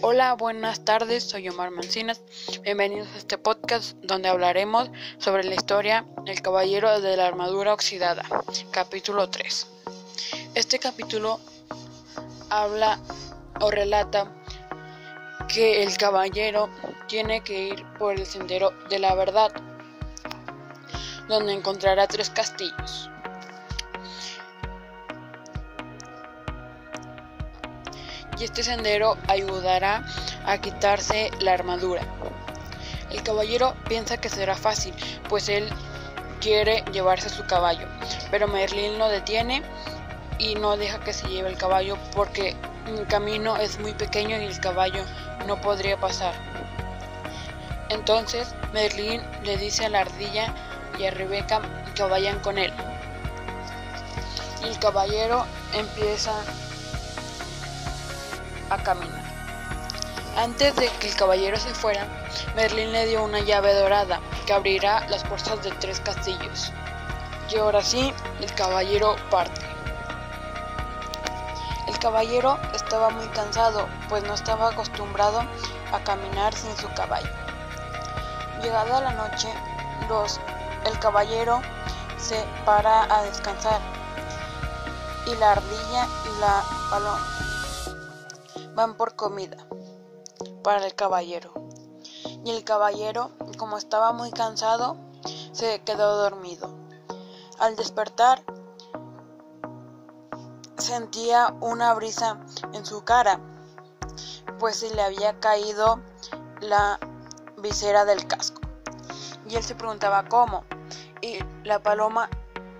Hola, buenas tardes, soy Omar Mancinas. Bienvenidos a este podcast donde hablaremos sobre la historia El Caballero de la Armadura Oxidada, capítulo 3. Este capítulo habla o relata que el caballero tiene que ir por el sendero de la verdad, donde encontrará tres castillos. Y este sendero ayudará a quitarse la armadura. El caballero piensa que será fácil, pues él quiere llevarse su caballo, pero Merlín lo detiene y no deja que se lleve el caballo porque el camino es muy pequeño y el caballo no podría pasar. Entonces Merlín le dice a la ardilla y a Rebeca que vayan con él. Y el caballero empieza a caminar. Antes de que el caballero se fuera, Merlín le dio una llave dorada que abrirá las puertas de tres castillos. Y ahora sí, el caballero parte. El caballero estaba muy cansado, pues no estaba acostumbrado a caminar sin su caballo. Llegada la noche, los, el caballero se para a descansar y la ardilla y la paloma van por comida para el caballero. Y el caballero, como estaba muy cansado, se quedó dormido. Al despertar, sentía una brisa en su cara, pues se le había caído la visera del casco. Y él se preguntaba cómo. Y la paloma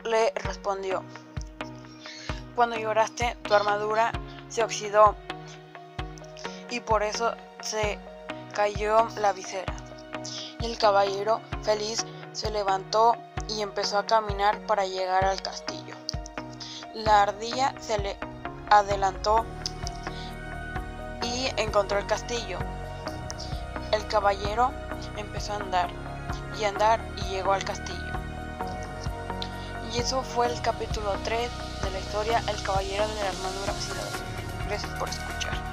le respondió, cuando lloraste tu armadura se oxidó y por eso se cayó la visera. El caballero feliz se levantó y empezó a caminar para llegar al castillo. La ardilla se le adelantó y encontró el castillo. El caballero empezó a andar y andar y llegó al castillo. Y eso fue el capítulo 3 de la historia El caballero de la armadura oxidada. Gracias por escuchar.